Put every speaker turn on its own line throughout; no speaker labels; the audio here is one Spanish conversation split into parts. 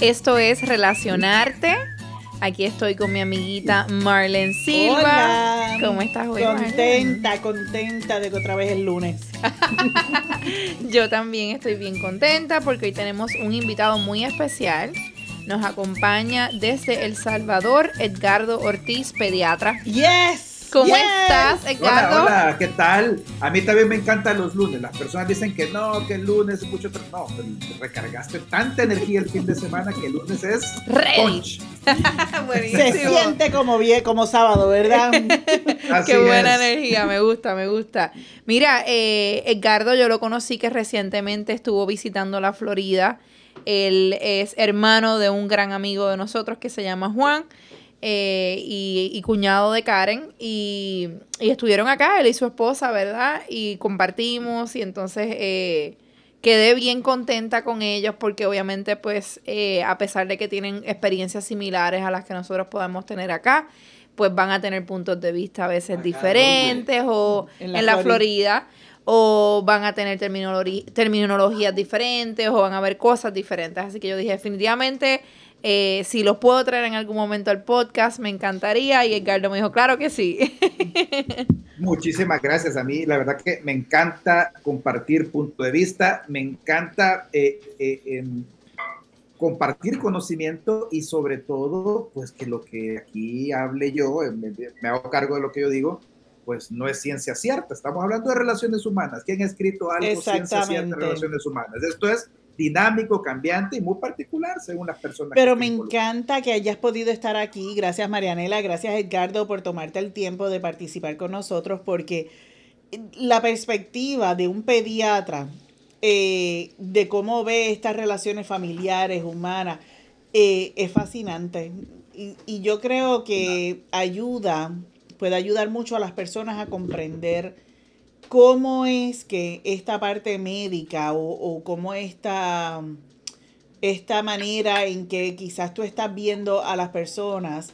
Esto es Relacionarte. Aquí estoy con mi amiguita Marlene Silva.
Hola.
¿Cómo estás hoy,
Contenta, contenta de que otra vez es lunes.
Yo también estoy bien contenta porque hoy tenemos un invitado muy especial. Nos acompaña desde El Salvador Edgardo Ortiz, pediatra.
Yes.
¿Cómo
yes.
estás, Edgardo?
Hola, hola, ¿qué tal? A mí también me encantan los lunes. Las personas dicen que no, que el lunes es mucho No, pero recargaste tanta energía el fin de semana que el lunes es
Ready.
punch.
Se siente como bien, como sábado, ¿verdad?
Así
Qué buena
es.
energía, me gusta, me gusta. Mira, eh, Edgardo, yo lo conocí que recientemente estuvo visitando la Florida. Él es hermano de un gran amigo de nosotros que se llama Juan eh, y, y cuñado de Karen. Y, y estuvieron acá, él y su esposa, ¿verdad? Y compartimos y entonces eh, quedé bien contenta con ellos porque obviamente pues eh, a pesar de que tienen experiencias similares a las que nosotros podemos tener acá, pues van a tener puntos de vista a veces diferentes o en
En
la,
la
Florida. o van a tener terminologías diferentes o van a ver cosas diferentes. Así que yo dije definitivamente... eh, si los puedo traer en algún momento al podcast, me encantaría. Y Edgardo me dijo, claro que sí.
Muchísimas gracias. A mí, la verdad que me encanta compartir punto de vista, me encanta eh, eh, em, compartir conocimiento y sobre todo, pues que lo que aquí hable yo, eh, me, me hago cargo de lo que yo digo, pues no es ciencia cierta. Estamos hablando de relaciones humanas. ¿Quién ha escrito algo ciencia cierta de relaciones humanas? Esto es dinámico, cambiante y muy particular según las personas.
Pero
que
me encanta que hayas podido estar aquí. Gracias, Marianela. Gracias, Edgardo, por tomarte el tiempo de participar con nosotros, porque la perspectiva de un pediatra eh, de cómo ve estas relaciones familiares, humanas, eh, es fascinante. Y, y yo creo que ayuda, puede ayudar mucho a las personas a comprender cómo es que esta parte médica o, o cómo esta esta manera en que quizás tú estás viendo a las personas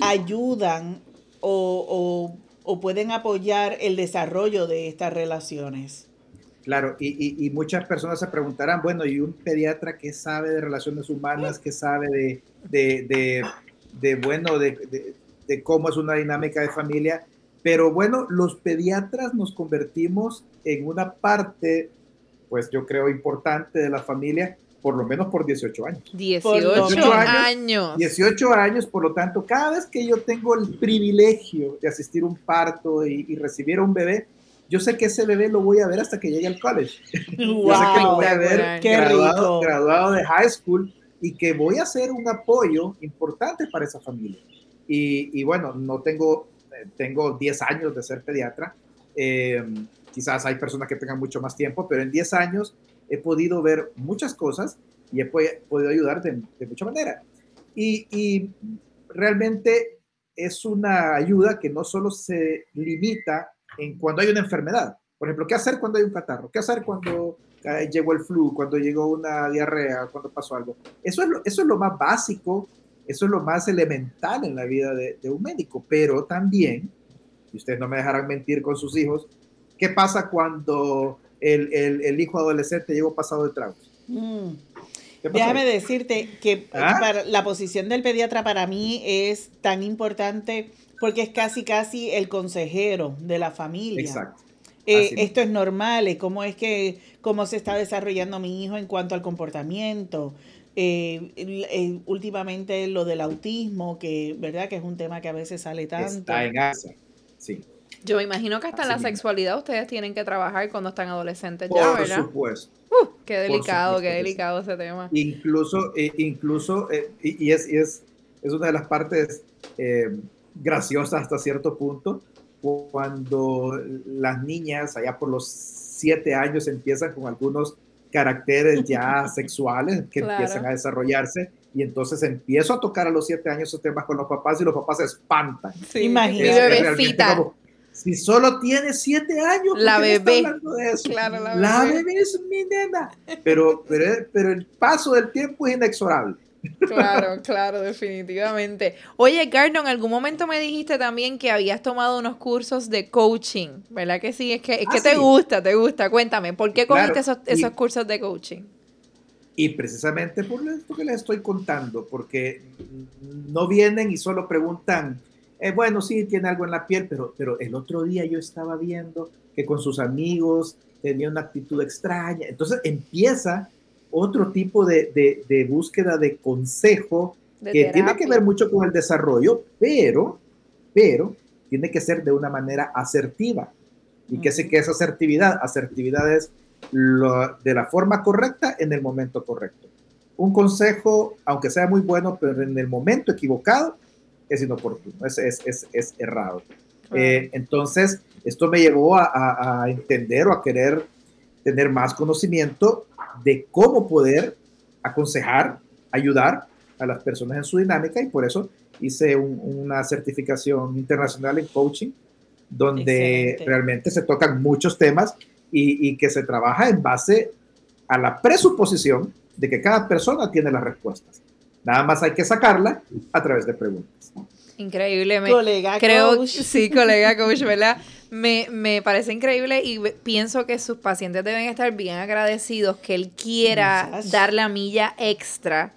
ayudan o, o- o pueden apoyar el desarrollo de estas relaciones.
Claro, y, y- y muchas personas se preguntarán, bueno, ¿y un pediatra qué sabe de relaciones humanas? ¿Qué sabe de, de, de- de, bueno, de, de- de cómo es una dinámica de familia? Pero bueno, los pediatras nos convertimos en una parte, pues yo creo, importante de la familia, por lo menos por 18 años.
18
18
años.
años. 18 años, por lo tanto, cada vez que yo tengo el privilegio de asistir a un parto y, y recibir a un bebé, yo sé que ese bebé lo voy a ver hasta que llegue al college. Yo sé que lo
¡Wow!
voy a ver
Espectacular.
¡Qué
graduado,
rico!
graduado de high school y que voy a ser un apoyo importante para esa familia. Y, y bueno, no tengo, tengo 10 años de ser pediatra. Eh, quizás hay personas que tengan mucho más tiempo, pero en 10 años he podido ver muchas cosas y he po- podido ayudar de, de mucha manera. Y, y realmente es una ayuda que no solo se limita en cuando hay una enfermedad. Por ejemplo, ¿qué hacer cuando hay un catarro? ¿Qué hacer cuando eh, llegó el flu, cuando llegó una diarrea, cuando pasó algo? Eso es lo, eso es lo más básico, eso es lo más elemental en la vida de, de un médico, pero también, y ustedes no me dejarán mentir con sus hijos, ¿qué pasa cuando el, el- el hijo adolescente llegó pasado de tragos?
Mm. Déjame decirte que
¿Ah?
para, la posición del pediatra para mí es tan importante porque es casi casi el consejero de la familia.
Exacto.
Eh, esto es normal, cómo es que, cómo se está desarrollando mi hijo en cuanto al comportamiento. Eh, el- últimamente lo del autismo, que verdad que es un tema que a veces sale tanto.
Está en asa. Sí.
Yo me imagino que hasta
Así
la
mismo.
sexualidad ustedes tienen que trabajar cuando están adolescentes ya,
Por
¿verdad?
supuesto.
Uh, qué delicado,
supuesto
qué
que sí.
delicado ese tema.
Incluso, eh, incluso eh, y, y es, y es, es una de las partes eh, graciosas hasta cierto punto, cuando las niñas allá por los siete años empiezan con algunos caracteres ya sexuales que
Claro.
empiezan a desarrollarse y entonces empiezo a tocar a los siete años esos temas con los papás y los papás se espantan.
Sí,
Imagínate.
si solo tiene siete años, ¿por
La bebé.
hablando de eso?
Claro, la
La
bebé.
bebé es mi nena. Pero, pero, pero el paso del tiempo es inexorable.
Claro, claro, definitivamente. Oye, Gardner, en algún momento me dijiste también que habías tomado unos cursos de coaching, ¿verdad que sí? Es que, es
Ah,
que te
sí.
gusta, te gusta. Cuéntame, ¿por qué
Claro,
cogiste esos,
y-
esos cursos de coaching?
Y precisamente por esto que les estoy contando, porque no vienen y solo preguntan, eh, bueno, sí, tiene algo en la piel, pero, pero el otro día yo estaba viendo que con sus amigos tenía una actitud extraña. Entonces empieza otro tipo de, de, búsqueda de consejo que tiene que ver mucho con el desarrollo, pero, pero tiene que ser de una manera asertiva. ¿Y qué sé que es asertividad? Asertividad es de la forma correcta en el momento correcto. Un consejo, aunque sea muy bueno, pero en el momento equivocado, es inoportuno, es, es, es, errado. Eh, entonces, esto me llevó a, a, entender o a querer tener más conocimiento de cómo poder aconsejar, ayudar a las personas en su dinámica y por eso hice una certificación internacional en coaching donde realmente se tocan muchos temas y, que se trabaja en base a la presuposición de que cada persona tiene las respuestas. Nada más hay que sacarla a través de preguntas.
Increíble.
colega
creo,
coach.
Sí, colega coach, ¿verdad? Me, me, parece increíble y pienso que sus pacientes deben estar bien agradecidos que él quiera dar la milla extra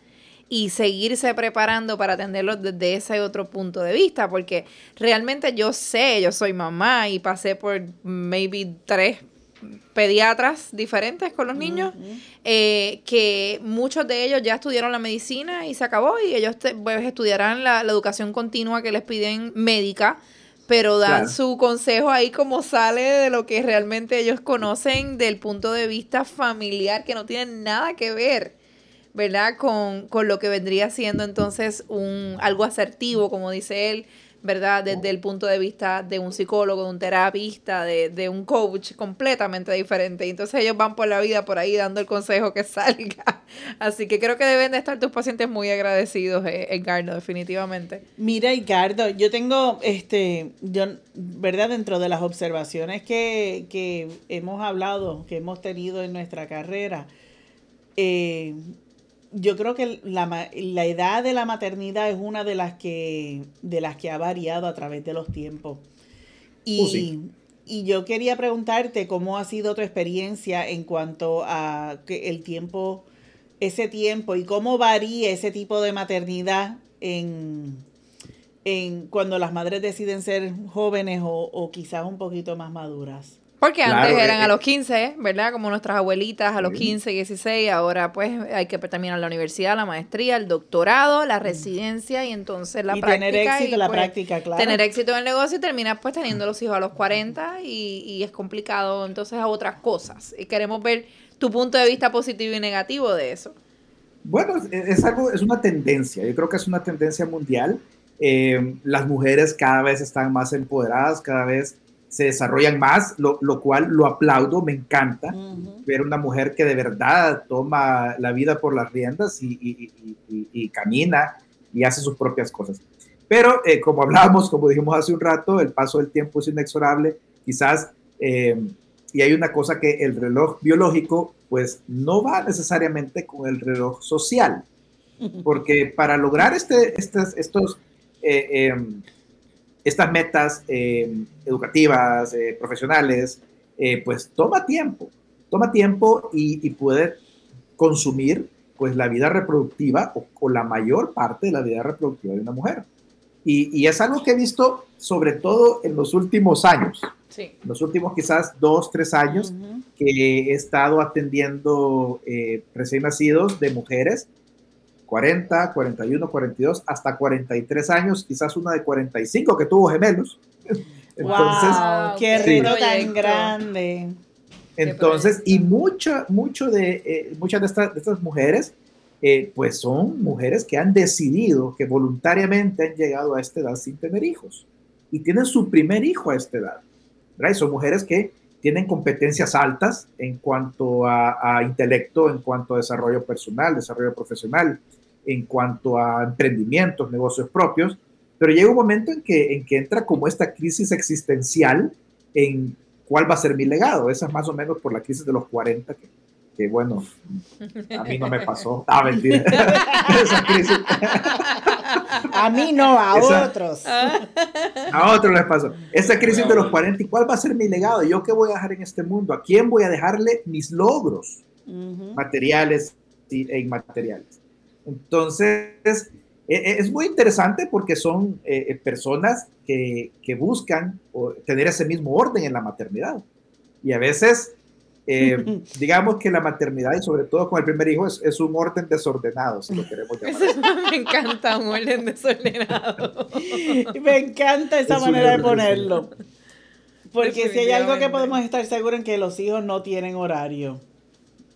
y seguirse preparando para atenderlos desde ese otro punto de vista, porque realmente yo sé, yo soy mamá y pasé por maybe tres pediatras diferentes con los niños, eh, que muchos de ellos ya estudiaron la medicina y se acabó y ellos pues, estudiarán la, educación continua que les piden médica, pero dan su consejo ahí como sale de lo que realmente ellos conocen del punto de vista familiar, que no tiene nada que ver. ¿verdad? Con, con lo que vendría siendo entonces un algo asertivo, como dice él, ¿verdad? Desde el punto de vista de un psicólogo, de un terapista, de, de, un coach completamente diferente. Y entonces ellos van por la vida por ahí dando el consejo que salga. Así que creo que deben de estar tus pacientes muy agradecidos, eh, Edgardo, definitivamente.
Mira, Edgardo, yo tengo, este, yo, ¿verdad? Dentro de las observaciones que, que hemos hablado, que hemos tenido en nuestra carrera, eh, yo creo que la, la, edad de la maternidad es una de las que de las que ha variado a través de los tiempos. Y, oh, y yo quería preguntarte cómo ha sido tu experiencia en cuanto a que el tiempo, ese tiempo y cómo varía ese tipo de maternidad en, en cuando las madres deciden ser jóvenes o, o quizás un poquito más maduras.
Porque antes eran a los 15, ¿verdad? Como nuestras abuelitas a los 15, 16, ahora pues hay que terminar la universidad, la maestría, el doctorado, la residencia y entonces la práctica.
tener éxito
en
la pues, práctica, claro.
Tener éxito en el negocio y terminas pues teniendo los hijos a los 40 y, y es complicado entonces a otras cosas. Y queremos ver tu punto de vista positivo y negativo de eso.
Bueno, es, algo, es una tendencia, yo creo que es una tendencia mundial. Eh, las mujeres cada vez están más empoderadas, cada vez se desarrollan más, lo, cual lo aplaudo, me encanta ver una mujer que de verdad toma la vida por las riendas y, camina y hace sus propias cosas. Pero eh, como hablábamos, como dijimos hace un rato, el paso del tiempo es inexorable, quizás, eh, y hay una cosa que el reloj biológico pues no va necesariamente con el reloj social, porque para lograr este, estos, estos eh, em, estas metas eh, educativas, eh, profesionales, eh, pues toma tiempo, toma tiempo y, puede consumir pues la vida reproductiva o, la mayor parte de la vida reproductiva de una mujer. Y, es algo que he visto sobre todo en los últimos años, en los últimos quizás dos, tres años, que he estado atendiendo recién nacidos de mujeres 40, 41, 42, hasta 43 años, quizás una de 45 que tuvo gemelos.
Entonces, wow, qué reto tan grande.
Entonces, y mucho, mucho de, eh, muchas de estas, de estas mujeres, eh, pues son mujeres que han decidido, que voluntariamente han llegado a esta edad sin tener hijos. Y tienen su primer hijo a esta edad. ¿verdad? son mujeres que tienen competencias altas en cuanto a, a, intelecto, en cuanto a desarrollo personal, desarrollo profesional, en cuanto a emprendimientos, negocios propios, pero llega un momento en que, en que entra como esta crisis existencial en cuál va a ser mi legado. Esa es más o menos por la crisis de los 40, que, que bueno, a mí no me pasó. Ah, mentira. Esa crisis.
A mí no, a otros.
A otros les pasó. Esa crisis de los 40, ¿y cuál va a ser mi legado? ¿Yo qué voy a dejar en este mundo? ¿A quién voy a dejarle mis logros materiales, e inmateriales. Entonces, e, e, es muy interesante porque son eh, eh, personas que, que, buscan tener ese mismo orden en la maternidad. Y a veces, eh, digamos que la maternidad, y sobre todo con el primer hijo, es, es un orden desordenado, si lo queremos llamar.
me encanta un orden desordenado.
me encanta esa manera de ponerlo. Porque si hay algo que podemos estar seguros en que los hijos no tienen horario.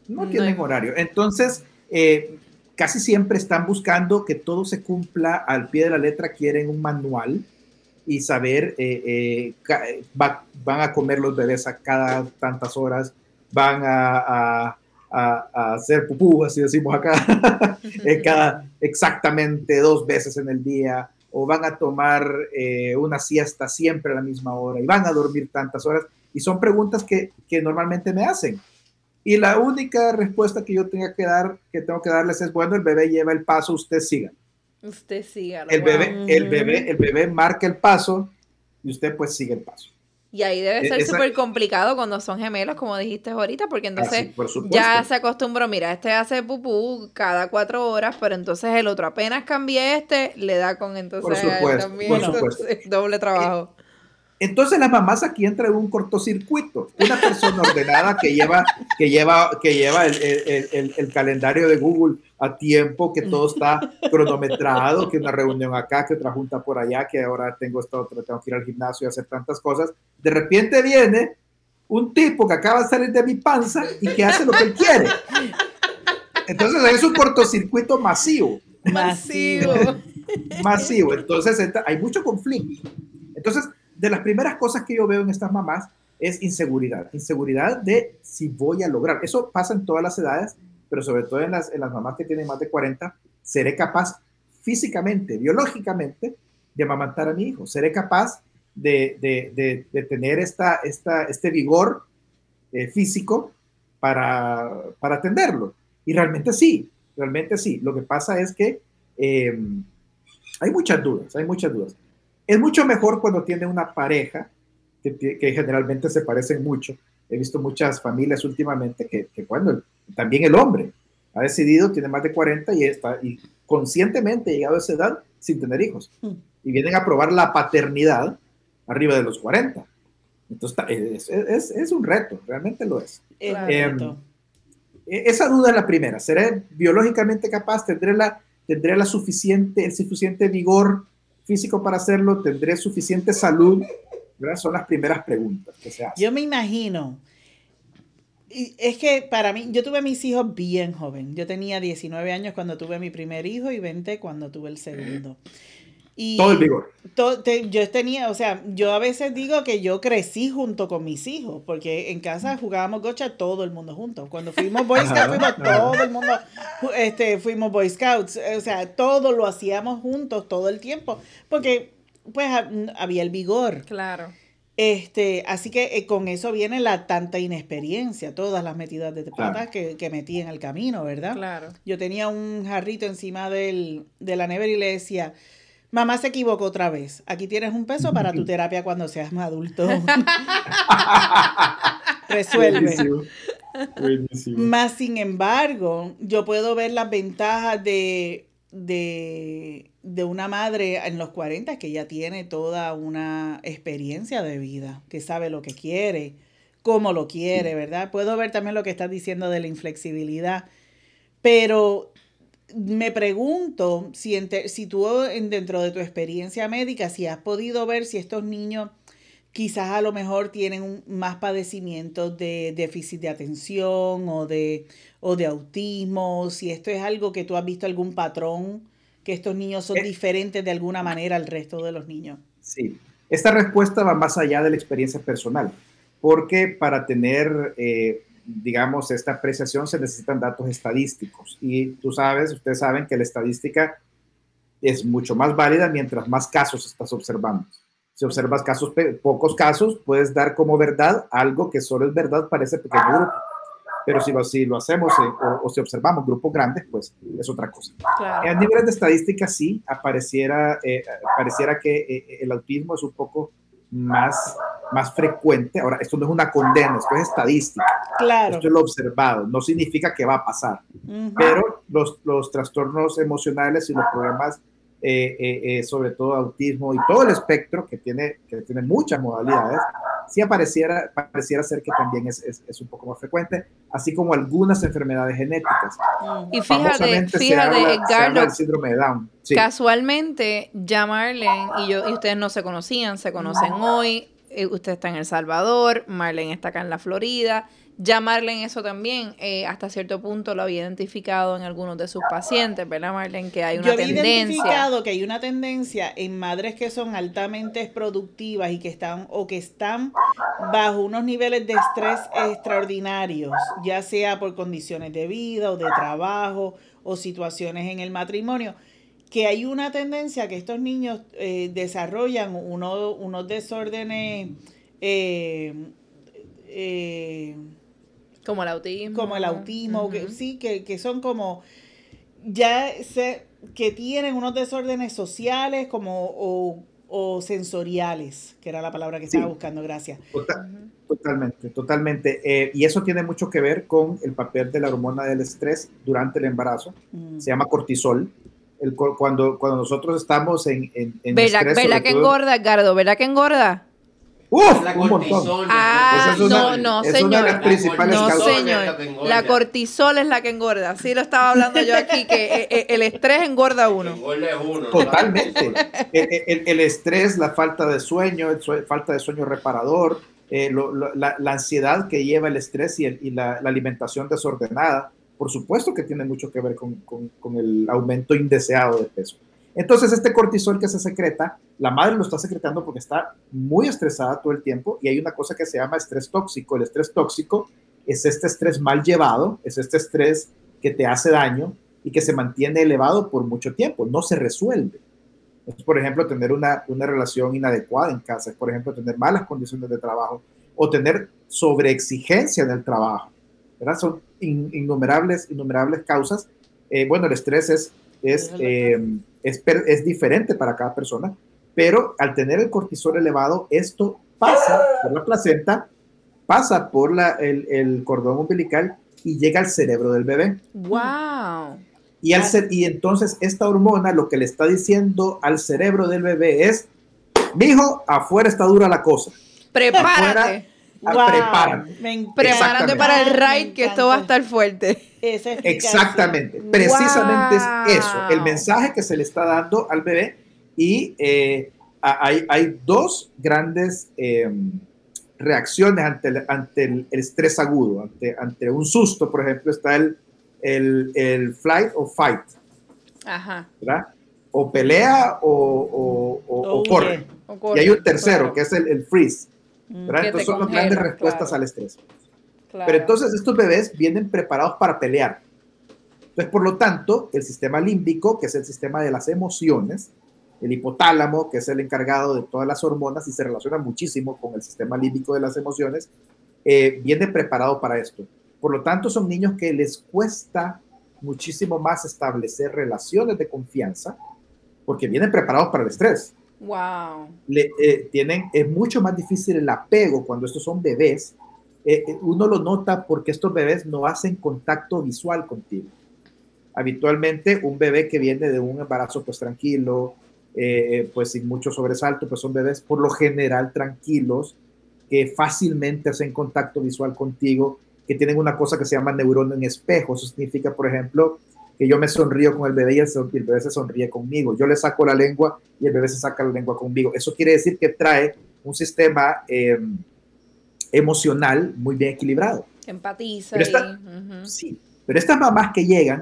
No tienen horario. Entonces, eh, casi siempre están buscando que todo se cumpla al pie de la letra, quieren un manual y saber, eh, eh, van a comer los bebés a cada tantas horas, van a, hacer pupú, así decimos acá, cada, exactamente dos veces en el día, o van a tomar eh, una siesta siempre a la misma hora y van a dormir tantas horas. Y son preguntas que normalmente me hacen. Y la única respuesta que yo tenga que dar, que tengo que darles es, bueno, el bebé lleva el paso, usted siga.
Usted siga.
El bebé, el bebé, el bebé marca el paso y usted pues sigue el paso.
Y ahí debe e, ser súper complicado cuando son gemelos, como dijiste ahorita, porque entonces ya se acostumbró, mira, este hace pupú cada cuatro horas, pero entonces el otro apenas cambie este, le da con entonces también doble trabajo.
Entonces las mamás aquí entran en un cortocircuito. Una persona ordenada que lleva, que lleva, que lleva el, el, el, calendario de Google a tiempo, que todo está cronometrado, que una reunión acá, que otra junta por allá, que ahora tengo esta otra, tengo que ir al gimnasio y hacer tantas cosas. De repente viene un tipo que acaba de salir de mi panza y que hace lo que él quiere. Entonces es un cortocircuito masivo.
Masivo.
Masivo. Entonces hay mucho conflicto. Entonces, de las primeras cosas que yo veo en estas mamás es inseguridad. Inseguridad de si voy a lograr. Eso pasa en todas las edades, pero sobre todo en las, en las mamás que tienen más de 40, seré capaz físicamente, biológicamente, de amamantar a mi hijo. Seré capaz de, de, de, tener esta, esta, este vigor eh, físico para, para atenderlo. Y realmente sí, realmente sí. Lo que pasa es que eh, hay muchas dudas, hay muchas dudas. Es mucho mejor cuando tiene una pareja, que, generalmente se parecen mucho. He visto muchas familias últimamente que, que bueno, también el hombre ha decidido, tiene más de 40 y está y conscientemente llegado a esa edad sin tener hijos. Hmm. Y vienen a probar la paternidad arriba de los 40. Entonces, es, es, es un reto, realmente lo es. Em, e, esa duda es la primera. ¿Seré biológicamente capaz? ¿Tendré, la, tendré la suficiente, el suficiente vigor físico para hacerlo? ¿Tendré suficiente salud? Son las primeras preguntas que se hacen.
Yo me imagino. Es que para mí, yo tuve mis hijos bien joven. Yo tenía 19 años cuando tuve mi primer hijo y 20 cuando tuve el segundo
todo el vigor.
yo tenía, o sea, yo a veces digo que yo crecí junto con mis hijos, porque en casa jugábamos gocha todo el mundo junto. Cuando fuimos Boy Scouts, fuimos todo el mundo, este, fuimos Boy Scouts, o sea, todo lo hacíamos juntos todo el tiempo, porque pues había el vigor.
Claro.
Este, así que eh, con eso viene la tanta inexperiencia, todas las metidas de patas que, que, metí en el camino, ¿verdad?
Claro.
Yo tenía un jarrito encima del, de la nevera y le decía, Mamá se equivocó otra vez. Aquí tienes un peso para tu terapia cuando seas más adulto. Resuelve. Más sin embargo, yo puedo ver las ventajas de, de, de, una madre en los 40 que ya tiene toda una experiencia de vida, que sabe lo que quiere, cómo lo quiere, ¿verdad? Puedo ver también lo que estás diciendo de la inflexibilidad, pero me pregunto si, si tú dentro de tu experiencia médica, si has podido ver si estos niños quizás a lo mejor tienen más padecimientos de déficit de atención o de, o de autismo, si esto es algo que tú has visto algún patrón, que estos niños son eh. diferentes de alguna manera al resto de los niños.
Sí, esta respuesta va más allá de la experiencia personal, porque para tener eh, digamos, esta apreciación se necesitan datos estadísticos. Y tú sabes, ustedes saben que la estadística es mucho más válida mientras más casos estás observando. Si observas casos, pocos casos, puedes dar como verdad algo que solo es verdad para ese pequeño grupo. Pero si lo, si lo hacemos eh, o, si observamos grupos grandes, pues es otra cosa. A nivel de estadística, sí, apareciera, eh, pareciera que eh, el autismo es un poco más, más frecuente. Ahora, esto no es una condena, esto es estadística.
Claro.
Esto es lo observado, no significa que va a pasar. pero los, los trastornos emocionales y los problemas eh, eh, eh, sobre todo autismo y todo el espectro que tiene, que tiene muchas modalidades, sí apareciera, pareciera ser que también es, es, un poco más frecuente, así como algunas enfermedades genéticas.
Y fíjate, fíjate, Edgardo, síndrome de Down. Casualmente, ya Marlene y yo, y ustedes no se conocían, se conocen hoy, usted está en El Salvador, Marlene está acá en la Florida, llamarle en eso también, eh, hasta cierto punto lo había identificado en algunos de sus pacientes, ¿verdad, Marlene? Que hay una Yo tendencia. identificado
que hay una tendencia en madres que son altamente productivas y que están o que están bajo unos niveles de estrés extraordinarios, ya sea por condiciones de vida o de trabajo o situaciones en el matrimonio que hay una tendencia que estos niños eh, desarrollan unos desórdenes eh,
eh, como el autismo.
Como el autismo, que, sí, que, son como, ya sé, que tienen unos desórdenes sociales como o, sensoriales, que era la palabra que estaba buscando, gracias.
totalmente, totalmente. Eh, y eso tiene mucho que ver con el papel de la hormona del estrés durante el embarazo. Mm. Se llama cortisol. El, cuando, cuando nosotros estamos en, en, en
¿Verdad, que engorda, Gardo? ¿Verdad que engorda?
Uf, la cortisol.
Ah, no, no, señor. no, señor. La cortisol es la que engorda. Sí, lo estaba hablando yo aquí, que eh, eh, el estrés engorda uno.
Totalmente. el, estrés, la falta de sueño, falta de sueño reparador, eh, la, ansiedad que lleva el estrés y, la, alimentación desordenada, por supuesto que tiene mucho que ver con el aumento indeseado de peso. Entonces, este cortisol que se secreta, la madre lo está secretando porque está muy estresada todo el tiempo y hay una cosa que se llama estrés tóxico. El estrés tóxico es este estrés mal llevado, es este estrés que te hace daño y que se mantiene elevado por mucho tiempo, no se resuelve. Es, por ejemplo, tener una, una relación inadecuada en casa, es, por ejemplo, tener malas condiciones de trabajo o tener sobreexigencia en el trabajo. ¿verdad? Son innumerables, innumerables causas. Eh, bueno, el estrés es, es es, diferente para cada persona, pero al tener el cortisol elevado, esto pasa por la placenta, pasa por la, el, cordón umbilical y llega al cerebro del bebé.
¡Wow!
Y, al ser, y entonces esta hormona lo que le está diciendo al cerebro del bebé es, mijo, afuera está dura la cosa.
Prepárate. Prepárate para el ride que esto va a estar fuerte.
Exactamente, precisamente es eso, el mensaje que se le está dando al bebé. Y eh, hay, hay, dos grandes em, reacciones ante, el, ante el, estrés agudo, ante, ante, un susto, por ejemplo, está el, el, flight o fight, Ajá. ¿verdad? O pelea o, o, corre. Y hay un tercero, que es el, freeze. Mm, ¿verdad? Entonces son las grandes respuestas al estrés. Pero entonces estos bebés vienen preparados para pelear. Entonces, por lo tanto, el sistema límbico, que es el sistema de las emociones, el hipotálamo, que es el encargado de todas las hormonas y se relaciona muchísimo con el sistema límbico de las emociones, eh, viene preparado para esto. Por lo tanto, son niños que les cuesta muchísimo más establecer relaciones de confianza porque vienen preparados para el estrés.
Wow.
Le, eh, tienen, es mucho más difícil el apego cuando estos son bebés eh, eh, uno lo nota porque estos bebés no hacen contacto visual contigo. Habitualmente un bebé que viene de un embarazo pues tranquilo, pues sin mucho sobresalto, pues son bebés por lo general tranquilos, que fácilmente hacen contacto visual contigo, que tienen una cosa que se llama neurona en espejo. Eso significa, por ejemplo, que yo me sonrío con el bebé y el, bebé se sonríe conmigo. Yo le saco la lengua y el bebé se saca la lengua conmigo. Eso quiere decir que trae un sistema emocional muy bien equilibrado.
Empatiza.
Sí, pero estas mamás que llegan,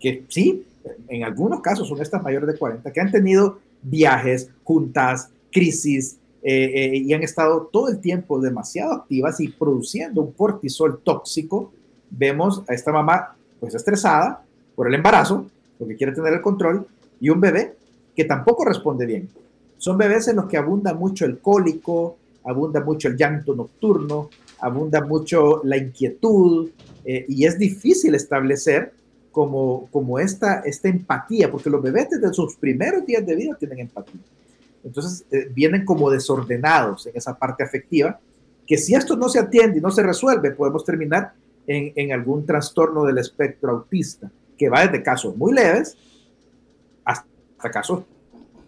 que sí, en algunos casos son estas mayores de 40, que han tenido viajes, juntas, crisis, eh, eh, y han estado todo el tiempo demasiado activas y produciendo un cortisol tóxico, vemos a esta mamá pues estresada por el embarazo, porque quiere tener el control, y un bebé que tampoco responde bien. Son bebés en los que abunda mucho el cólico, abunda mucho el llanto nocturno, abunda mucho la inquietud eh, y es difícil establecer como, como esta, esta empatía, porque los bebés desde sus primeros días de vida tienen empatía. Entonces eh, vienen como desordenados en esa parte afectiva, que si esto no se atiende y no se resuelve, podemos terminar en, en algún trastorno del espectro autista, que va desde casos muy leves hasta casos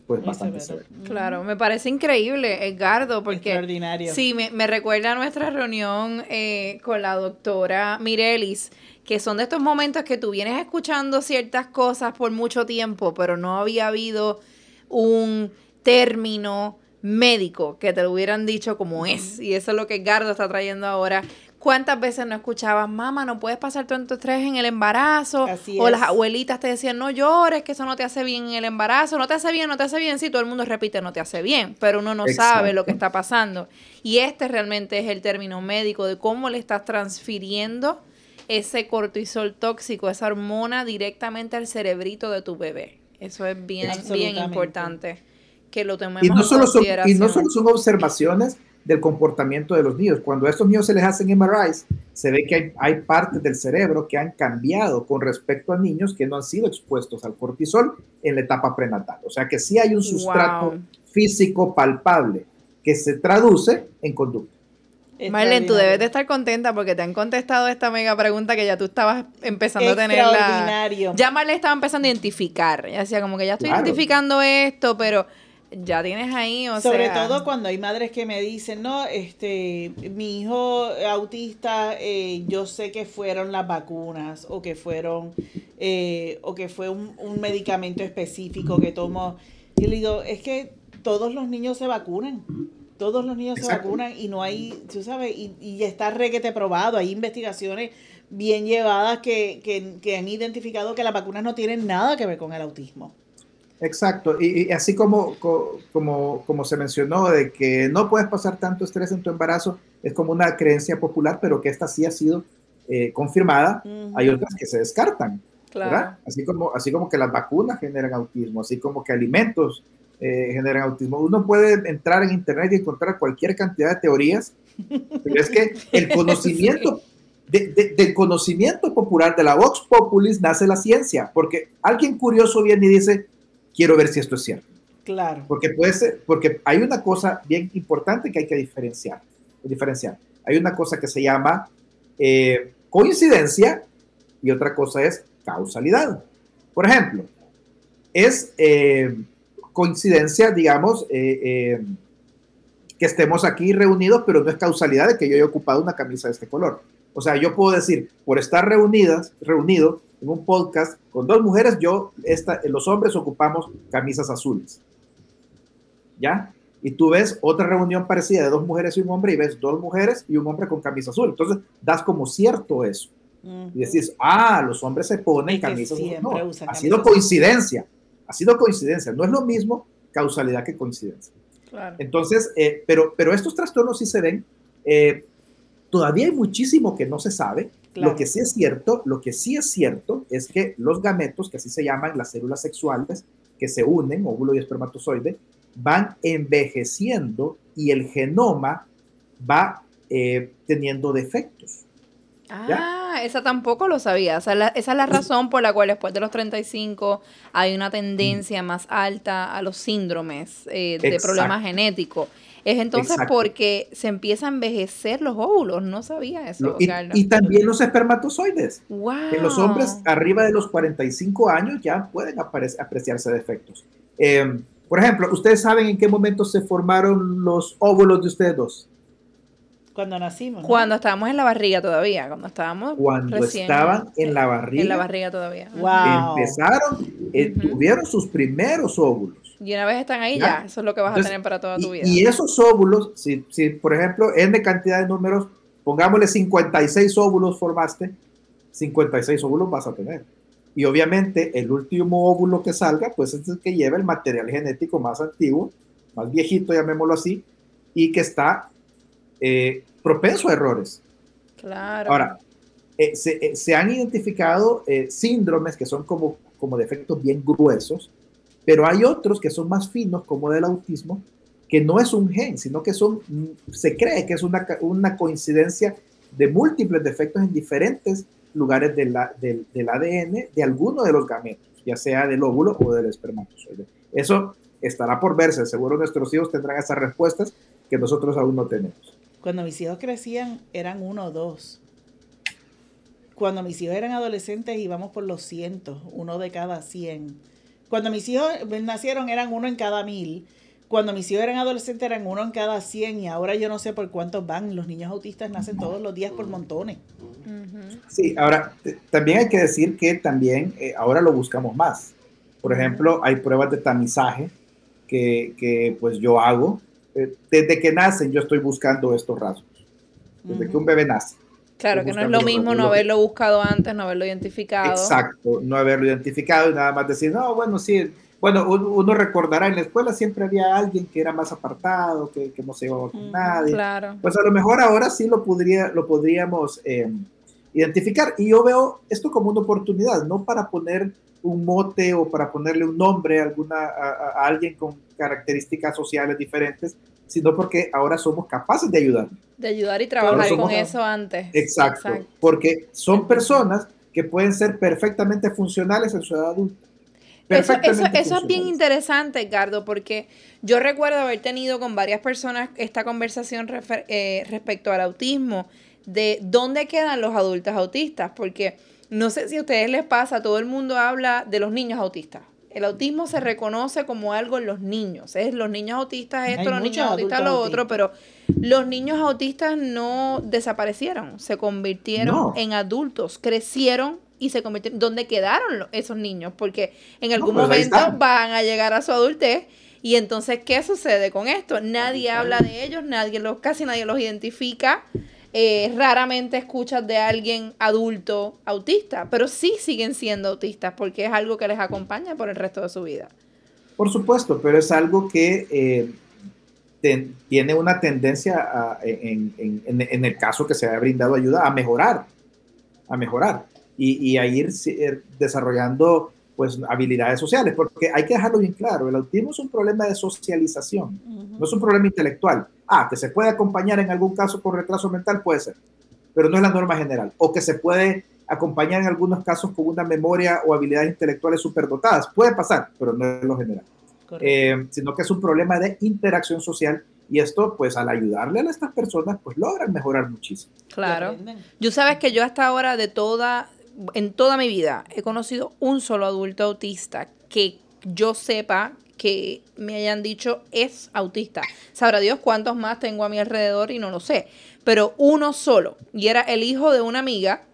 pues bastante severos.
Claro, me parece increíble, Edgardo, porque
Extraordinario.
sí, me, me recuerda a nuestra reunión eh, con la doctora Mirelis, que son de estos momentos que tú vienes escuchando ciertas cosas por mucho tiempo, pero no había habido un término médico que te lo hubieran dicho como es. Y eso es lo que Edgardo está trayendo ahora. ¿Cuántas veces no escuchabas, mamá, no puedes pasar tanto estrés en el embarazo?
Así
o las abuelitas te decían, no llores, que eso no te hace bien en el embarazo, no te hace bien, no te hace bien. Sí, todo el mundo repite, no te hace bien, pero uno no sabe lo que está pasando. Y este realmente es el término médico de cómo le estás transfiriendo ese cortisol tóxico, esa hormona directamente al cerebrito de tu bebé. Eso es bien, bien importante que lo tomemos
Y no,
en
solo son, y
consideración.
no solo son observaciones del comportamiento de los niños. Cuando a estos niños se les hacen MRIs, se ve que hay, hay partes del cerebro que han cambiado con respecto a niños que no han sido expuestos al cortisol en la etapa prenatal. O sea que sí hay un sustrato
Wow.
físico palpable que se traduce en conducta.
Marlene, tú debes de estar contenta porque te han contestado esta mega pregunta que ya tú estabas empezando a tener la...
Extraordinario.
Ya Marlene estaba empezando a identificar. Ya decía como que ya estoy
Claro.
identificando esto, pero ya tienes ahí, o
Sobre
sea...
todo cuando hay madres que me dicen, no, este, mi hijo autista, eh, yo sé que fueron las vacunas o que fueron, eh, o que fue un, un medicamento específico que tomó. Y le digo, es que todos los niños se vacunan. Todos los niños se vacunan y no hay, tú sabes, y, y está requete probado. Hay investigaciones bien llevadas que, que, que han identificado que las vacunas no tienen nada que ver con el autismo.
Exacto, y, y así como, co- como, como se mencionó de que no puedes pasar tanto estrés en tu embarazo, es como una creencia popular, pero que esta sí ha sido eh, confirmada.
Ujú.
Hay otras que se descartan,
Claro.
¿verdad? Así como, así como que las vacunas generan autismo, así como que alimentos eh, generan autismo. Uno puede entrar en internet y encontrar cualquier cantidad de teorías, pero es que el conocimiento, de- de- del conocimiento popular, de la Vox Populis, nace la ciencia, porque alguien curioso viene y dice, quiero ver si esto es cierto.
Claro.
Porque puede ser, porque hay una cosa bien importante que hay que diferenciar. diferenciar. Hay una cosa que se llama eh, coincidencia y otra cosa es causalidad. Por ejemplo, es eh, coincidencia, digamos, eh, que estemos aquí reunidos, pero no es causalidad de que yo haya ocupado una camisa de este color. O sea, yo puedo decir, por estar reunidas, reunido en un podcast con dos mujeres, yo, esta, los hombres ocupamos camisas azules. ¿Ya? Y tú ves otra reunión parecida de dos mujeres y un hombre y ves dos mujeres y un hombre con camisa azul. Entonces, das como cierto eso. Y decís, ah, los hombres se ponen camisas azules. No, ha sido coincidencia. Ha sido coincidencia. No es lo mismo causalidad que coincidencia.
Claro.
Entonces, eh, pero, pero estos trastornos sí se ven. eh, todavía hay muchísimo que no se sabe.
Claro.
Lo que sí es cierto, lo que sí es cierto es que los gametos, que así se llaman las células sexuales que se unen, óvulo y espermatozoide, van envejeciendo y el genoma va eh, teniendo defectos.
Ah, esa tampoco lo sabía. Esa es, la, esa es la razón por la cual después de los 35 hay una tendencia más alta a los síndromes eh, de
Exacto.
problemas genéticos. Es entonces
Exacto.
porque se empieza a envejecer los óvulos. No sabía eso,
y, y también los espermatozoides.
wow.
En los hombres arriba de los 45 años ya pueden apreciarse defectos. Eh, por ejemplo, ¿ustedes saben en qué momento se formaron los óvulos de ustedes dos?
Cuando nacimos. ¿no?
Cuando estábamos en la barriga todavía, cuando estábamos
Cuando
recién
estaban en la barriga,
en la barriga todavía.
Wow.
empezaron, eh, tuvieron sus primeros óvulos.
Y una vez están ahí
Ya.
ya, eso es lo que vas
Entonces,
a tener para toda tu
Y,
vida.
y esos óvulos, si, si por ejemplo, n cantidad de números, pongámosle 56 óvulos formaste, 56 óvulos vas a tener. Y obviamente el último óvulo que salga, pues es el que lleva el material genético más antiguo, más viejito, llamémoslo así, y que está eh, propenso a errores.
claro.
Ahora, eh, se, eh, se han identificado eh, síndromes que son como, como defectos bien gruesos, pero hay otros que son más finos, como del autismo, que no es un gen, sino que son, mm, se cree que es una, una coincidencia de múltiples defectos en diferentes lugares de la- del ADN de alguno de los gametos, ya sea del óvulo o del espermatozoide. Eso estará por verse, seguro nuestros hijos tendrán esas respuestas que nosotros aún no tenemos.
Cuando mis hijos crecían, eran uno o dos. cuando mis hijos eran adolescentes íbamos por los cientos, uno de cada cien. Cuando mis hijos nacieron eran uno en cada mil. Cuando mis hijos eran adolescentes eran uno en cada cien y ahora yo no sé por cuántos van. Los niños autistas nacen todos los días por montones.
Sí, ahora también hay que decir que también eh, ahora lo buscamos más. Por ejemplo, hay pruebas de tamizaje que, que pues yo hago. Eh, desde que nacen yo estoy buscando estos rasgos. Desde que un bebé nace.
Claro, que no es lo mismo no haberlo buscado antes, no haberlo identificado.
Exacto, no haberlo identificado y nada más decir, no, bueno, sí, bueno, uno recordará en la escuela siempre había alguien que era más apartado, que, que no se iba con nadie.
Claro.
Pues a lo mejor ahora sí lo, podría, lo podríamos eh, identificar. Y yo veo esto como una oportunidad, no para poner un mote o para ponerle un nombre a, alguna, a alguien con características sociales diferentes, sino porque ahora somos capaces de ayudar.
De ayudar y trabajar con eso antes.
Exacto, porque son personas que pueden ser perfectamente funcionales en su edad adulta.
Eso, eso, eso, es bien interesante, Edgardo, porque yo recuerdo haber tenido con varias personas esta conversación eh, respecto al autismo, de dónde quedan los adultos autistas, porque no sé si a ustedes les pasa, todo el mundo habla de los niños autistas. El autismo se reconoce como algo en los niños. Es los niños autistas esto, los niños autistas lo otro, pero los niños autistas no desaparecieron, se convirtieron en adultos, crecieron y se convirtieron. ¿Dónde quedaron esos niños? Porque en algún pues momento van a llegar a su adultez. Y entonces, ¿qué sucede con esto? Nadie habla de ellos, nadie los, casi nadie los identifica. Eh, raramente escuchas de alguien adulto autista, pero sí siguen siendo autistas porque es algo que les acompaña por el resto de su vida.
Por supuesto, pero es algo que eh, tiene una tendencia en, en, el caso que se haya brindado ayuda a mejorar, a mejorar y, y a ir eh, desarrollando pues habilidades sociales, porque hay que dejarlo bien claro, el autismo es un problema de socialización, no es un problema intelectual. Ah, que se puede acompañar en algún caso con retraso mental, puede ser, pero no es la norma general. O que se puede acompañar en algunos casos con una memoria o habilidades intelectuales superdotadas, puede pasar, pero no es lo general. Eh, sino que es un problema de interacción social y esto, pues al ayudarle a estas personas, pues logran mejorar muchísimo.
Claro. Yo sabes que yo hasta ahora de toda en toda mi vida he conocido un solo adulto autista que yo sepa que me hayan dicho es autista. Sabrá Dios cuántos más tengo a mi alrededor y no lo sé. Pero uno solo. Y era el hijo de una amiga.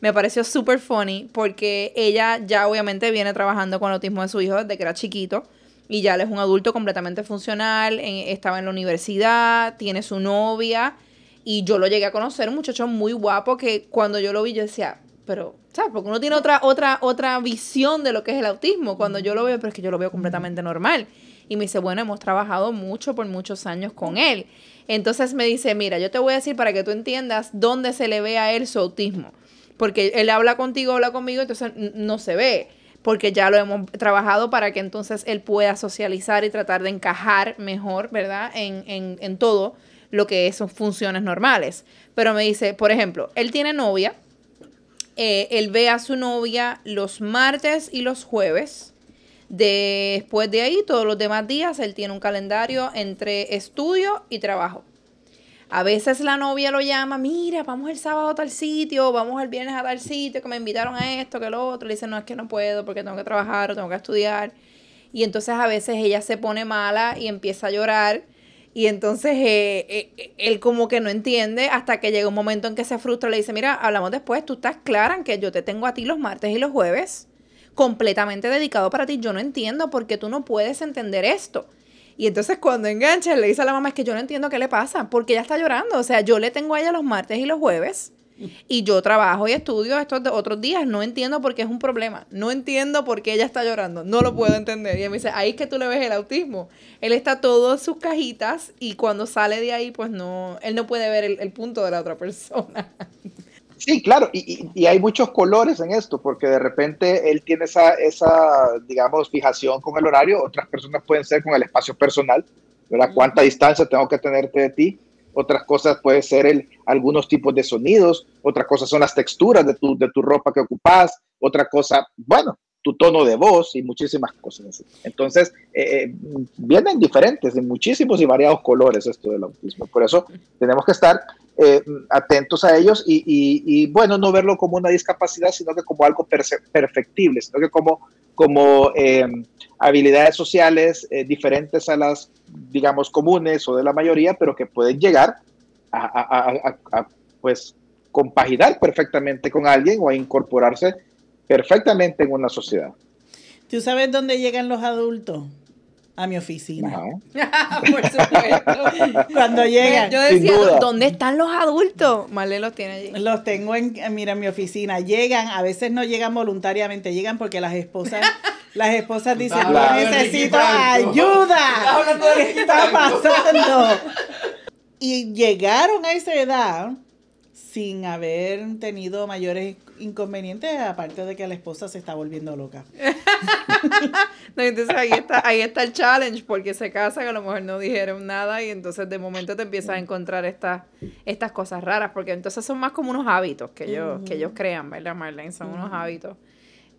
Me pareció súper funny porque ella ya obviamente viene trabajando con el autismo de su hijo desde que era chiquito. Y ya él es un adulto completamente funcional. estaba en la universidad, tiene su novia. Y yo lo llegué a conocer, un muchacho muy guapo que cuando yo lo vi yo decía, pero, ¿sabes? Porque uno tiene otra, otra, otra visión de lo que es el autismo. Cuando yo lo veo, pero es que yo lo veo completamente normal. Y me dice, bueno, hemos trabajado mucho por muchos años con él. Entonces me dice, mira, yo te voy a decir para que tú entiendas dónde se le ve a él su autismo. Porque él habla contigo, habla conmigo, entonces no se ve. Porque ya lo hemos trabajado para que entonces él pueda socializar y tratar de encajar mejor, ¿verdad? En, en, en todo lo que son funciones normales. Pero me dice, por ejemplo, él tiene novia, eh, él ve a su novia los martes y los jueves. Después de ahí, todos los demás días, él tiene un calendario entre estudio y trabajo. A veces la novia lo llama, mira, vamos el sábado a tal sitio, vamos el viernes a tal sitio, que me invitaron a esto, que lo otro. Le dice, no, es que no puedo porque tengo que trabajar o tengo que estudiar. Y entonces a veces ella se pone mala y empieza a llorar y entonces eh, eh, él como que no entiende hasta que llega un momento en que se frustra. Le dice, mira, hablamos después, tú estás clara en que yo te tengo a ti los martes y los jueves completamente dedicado para ti. Yo no entiendo por qué tú no puedes entender esto. Y entonces cuando engancha, le dice a la mamá, es que yo no entiendo qué le pasa, porque ella está llorando. O sea, yo le tengo a ella los martes y los jueves y yo trabajo y estudio estos otros días. No entiendo por qué es un problema. No entiendo por qué ella está llorando. No lo puedo entender. Y él me dice, ahí es que tú le ves el autismo. Él está todo en sus cajitas y cuando sale de ahí, pues no, él no puede ver el, punto de la otra persona.
Sí, claro, y, y, hay muchos colores en esto, porque de repente él tiene esa, esa, digamos, fijación con el horario, otras personas pueden ser con el espacio personal, ¿verdad? ¿Cuánta distancia tengo que tenerte de ti? Otras cosas puede ser algunos tipos de sonidos, otras cosas son las texturas de tu, de tu ropa que ocupas, otra cosa, bueno, tu tono de voz y muchísimas cosas. Entonces, eh, eh, vienen diferentes, de muchísimos y variados colores esto del autismo. Por eso tenemos que estar
eh, atentos a ellos y, y, bueno, no verlo como una discapacidad, sino que como algo perfectible, sino que como, como eh, habilidades sociales eh, diferentes a las, digamos, comunes o de la mayoría, pero que pueden llegar a, a, pues, compaginar perfectamente con alguien o a incorporarse perfectamente en una sociedad.
¿Tú sabes dónde llegan los adultos? A mi oficina.
Por supuesto.
Cuando llegan.
Yo decía, ¿dónde están los adultos? Marlene los tiene allí.
Los tengo en, mira, en mi oficina. Llegan, a veces no llegan voluntariamente, llegan porque las esposas, las esposas dicen, yo necesito ayuda. ¿Qué está pasando? Y llegaron a esa edad sin haber tenido mayores inconvenientes, aparte de que la esposa se está volviendo loca.
entonces ahí está, ahí está el challenge, porque se casan, a lo mejor no dijeron nada y entonces de momento te empiezas a encontrar estas, estas cosas raras, porque entonces son más como unos hábitos que ellos, que ellos crean, ¿verdad, Marlene? Son unos hábitos.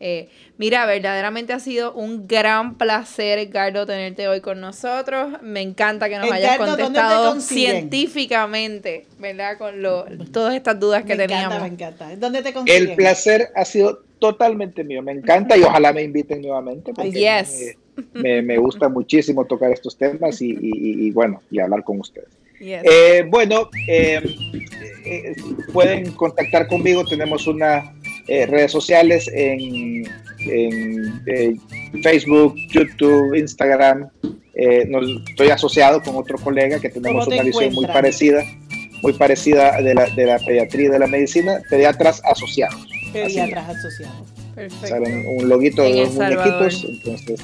Eh, mira, verdaderamente ha sido un gran placer, Edgardo, tenerte hoy con nosotros. Me encanta que nos hayas contestado científicamente, ¿verdad? Con lo, todas estas dudas que teníamos.
me encanta. ¿Dónde te consiguen?
El placer ha sido totalmente mío. Me encanta y ojalá me inviten nuevamente. Porque me, gusta muchísimo tocar estos temas y, bueno, y hablar con ustedes. Eh, bueno, eh, pueden contactar conmigo. Tenemos una eh, redes sociales en, eh, Facebook, YouTube, Instagram. Eh, estoy asociado con otro colega que tenemos una visión muy parecida, muy parecida de la, de la pediatría y de la medicina, pediatras asociados.
Pediatras asociados.
Perfecto.
un loguito de los muñequitos, entonces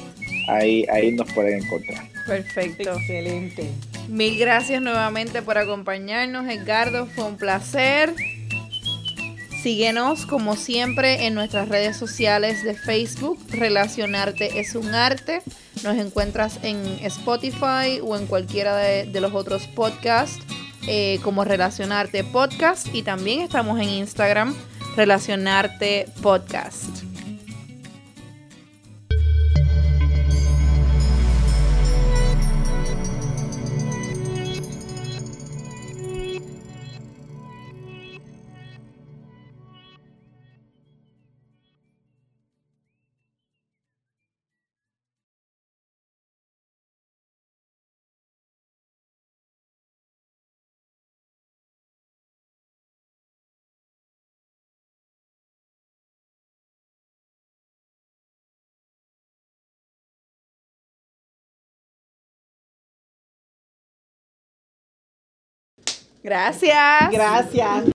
ahí, ahí nos pueden encontrar.
Perfecto.
Excelente.
Mil gracias nuevamente por acompañarnos, Edgardo. Fue un placer. Síguenos como siempre en nuestras redes sociales de Facebook. Relacionarte es un arte. Nos encuentras en Spotify o en cualquiera de, los otros podcasts eh, como Relacionarte Podcast. Y también estamos en Instagram, Relacionarte Podcast. Gracias.
Gracias.